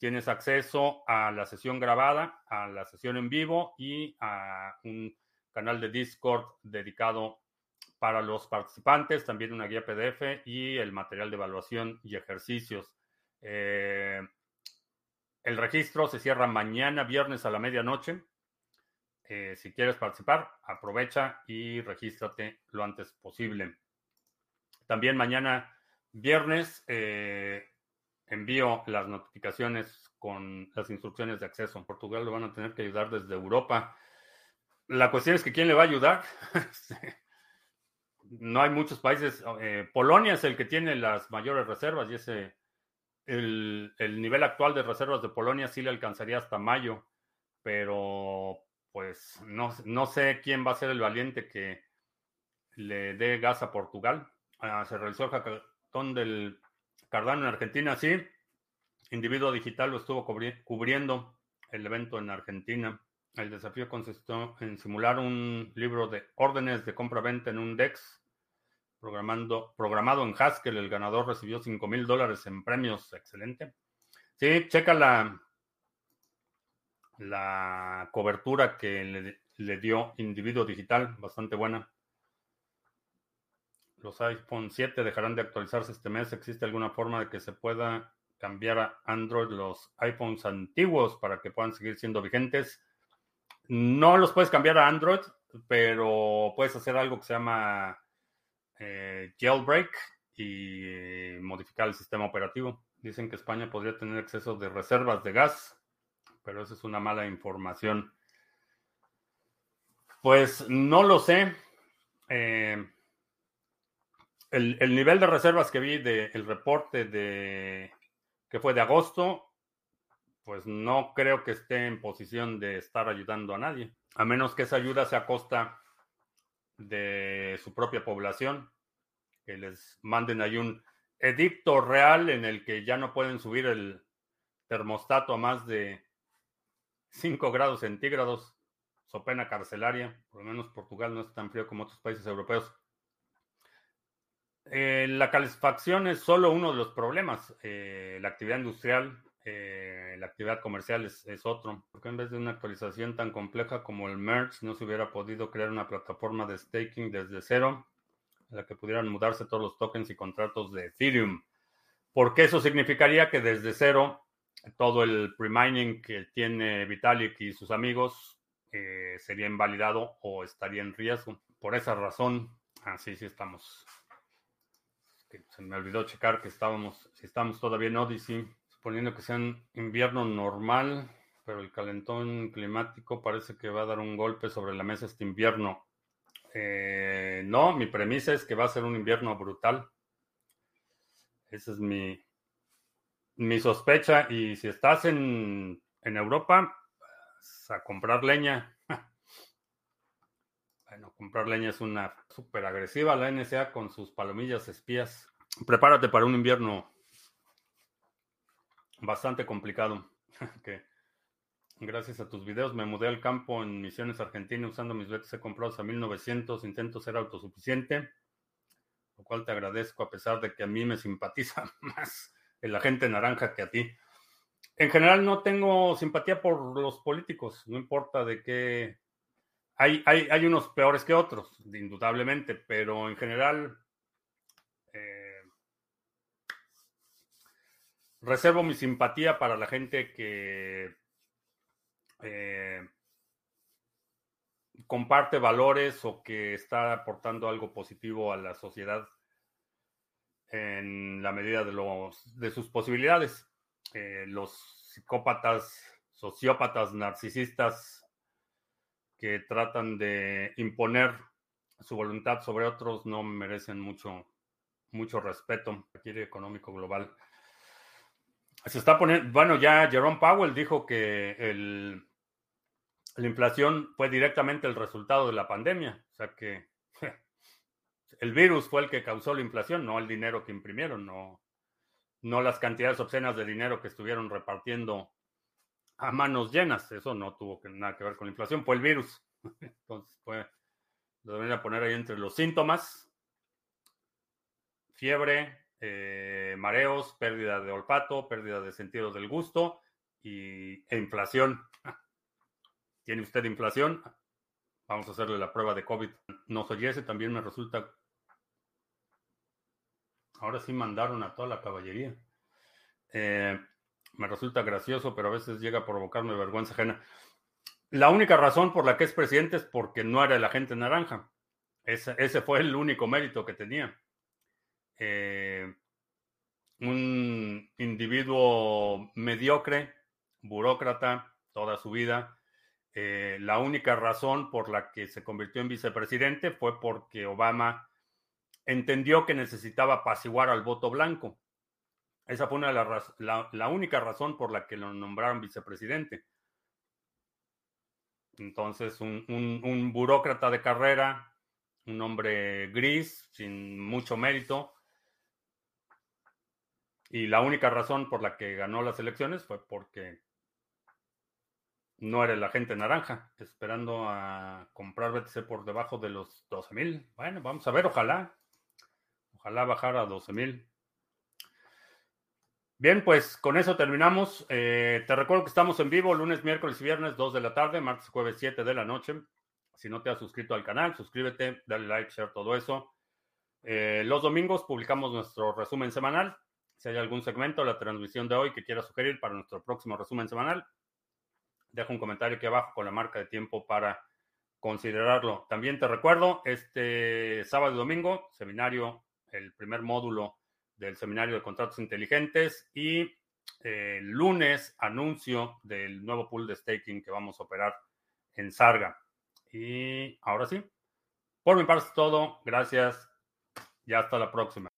Tienes acceso a la sesión grabada, a la sesión en vivo y a un canal de Discord dedicado para los participantes, también una guía PDF y el material de evaluación y ejercicios. Eh, el registro se cierra mañana, viernes a la medianoche. Eh, si quieres participar, aprovecha y regístrate lo antes posible. También mañana, viernes, eh, envío las notificaciones con las instrucciones de acceso. En Portugal lo van a tener que ayudar desde Europa. La cuestión es que quién le va a ayudar. *laughs* no hay muchos países. Eh, Polonia es el que tiene las mayores reservas y ese el, el, nivel actual de reservas de Polonia sí le alcanzaría hasta mayo, pero pues no, no sé quién va a ser el valiente que le dé gas a Portugal. Ah, se realizó el hackathon del Cardano en Argentina, sí. Individuo Digital lo estuvo cubriendo el evento en Argentina. El desafío consistió en simular un libro de órdenes de compra-venta en un DEX programando, programado en Haskell. El ganador recibió 5 mil dólares en premios. Excelente. Sí, checa la, la cobertura que le, le dio Individuo Digital, bastante buena. Los iPhone 7 dejarán de actualizarse este mes. ¿Existe alguna forma de que se pueda cambiar a Android los iPhones antiguos para que puedan seguir siendo vigentes? No los puedes cambiar a Android, pero puedes hacer algo que se llama eh, jailbreak y modificar el sistema operativo. Dicen que España podría tener exceso de reservas de gas, pero eso es una mala información. Pues no lo sé. Eh, el, nivel de reservas que vi del reporte de que fue de agosto, pues no creo que esté en posición de estar ayudando a nadie, a menos que esa ayuda sea a costa de su propia población, que les manden ahí un edicto real en el que ya no pueden subir el termostato a más de 5 grados centígrados, so pena carcelaria, por lo menos Portugal no es tan frío como otros países europeos. Eh, la calefacción es solo uno de los problemas. Eh, la actividad industrial, eh, la actividad comercial es, otro. Porque en vez de una actualización tan compleja como el merge, no se hubiera podido crear una plataforma de staking desde cero, en la que pudieran mudarse todos los tokens y contratos de Ethereum. Porque eso significaría que desde cero todo el pre-mining que tiene Vitalik y sus amigos sería invalidado o estaría en riesgo. Por esa razón, así sí estamos se me olvidó checar que estábamos, si estamos todavía en Odyssey, Suponiendo que sea un invierno normal, pero el calentón climático parece que va a dar un golpe sobre la mesa este invierno. Eh, no, mi premisa es que va a ser un invierno brutal. Esa es mi, mi sospecha. Y si estás en, en Europa, a comprar leña. Bueno, comprar leña es una súper agresiva la NSA con sus palomillas espías. Prepárate para un invierno bastante complicado. *laughs* que gracias a tus videos me mudé al campo en Misiones Argentina usando mis BTC comprados a 1900. Intento ser autosuficiente, lo cual te agradezco a pesar de que a mí me simpatiza *laughs* más el agente naranja que a ti. En general no tengo simpatía por los políticos, no importa de qué hay, unos peores que otros, indudablemente, pero en general eh, reservo mi simpatía para la gente que eh, comparte valores o que está aportando algo positivo a la sociedad en la medida de, los, de sus posibilidades. Eh, los psicópatas, sociópatas, narcisistas, que tratan de imponer su voluntad sobre otros no merecen mucho, mucho respeto. Requiere económico global. Se está poniendo, bueno, ya Jerome Powell dijo que el, la inflación fue directamente el resultado de la pandemia. O sea que el virus fue el que causó la inflación, no el dinero que imprimieron, no, no las cantidades obscenas de dinero que estuvieron repartiendo a manos llenas. Eso no tuvo nada que ver con la inflación, fue el virus. *laughs* Entonces, pues, lo debería poner ahí entre los síntomas. Fiebre, eh, mareos, pérdida de olfato, pérdida de sentido del gusto y, e inflación. *laughs* ¿Tiene usted inflación? Vamos a hacerle la prueba de COVID. No soy ese, también me resulta... Ahora sí mandaron a toda la caballería. Eh, me resulta gracioso, pero a veces llega a provocarme vergüenza ajena. La única razón por la que es presidente es porque no era el agente naranja. Ese, fue el único mérito que tenía. Eh, un individuo mediocre, burócrata, toda su vida. Eh, la única razón por la que se convirtió en vicepresidente fue porque Obama entendió que necesitaba apaciguar al voto blanco. Esa fue una la, única razón por la que lo nombraron vicepresidente. Entonces, un, burócrata de carrera, un hombre gris, sin mucho mérito. Y la única razón por la que ganó las elecciones fue porque no era el agente naranja, esperando a comprar BTC por debajo de los 12 mil. Bueno, vamos a ver, ojalá. Ojalá bajara a 12 mil. Bien, pues con eso terminamos. Eh, te recuerdo que estamos en vivo lunes, miércoles y viernes, 2 de la tarde, martes, jueves, 7 de la noche. Si no te has suscrito al canal, suscríbete, dale like, share, todo eso. Eh, los domingos publicamos nuestro resumen semanal. Si hay algún segmento de la transmisión de hoy que quieras sugerir para nuestro próximo resumen semanal, deja un comentario aquí abajo con la marca de tiempo para considerarlo. También te recuerdo, este sábado y domingo, seminario, el primer módulo del seminario de contratos inteligentes y eh, el lunes anuncio del nuevo pool de staking que vamos a operar en Sarga. Y ahora sí, por mi parte es todo. Gracias y hasta la próxima.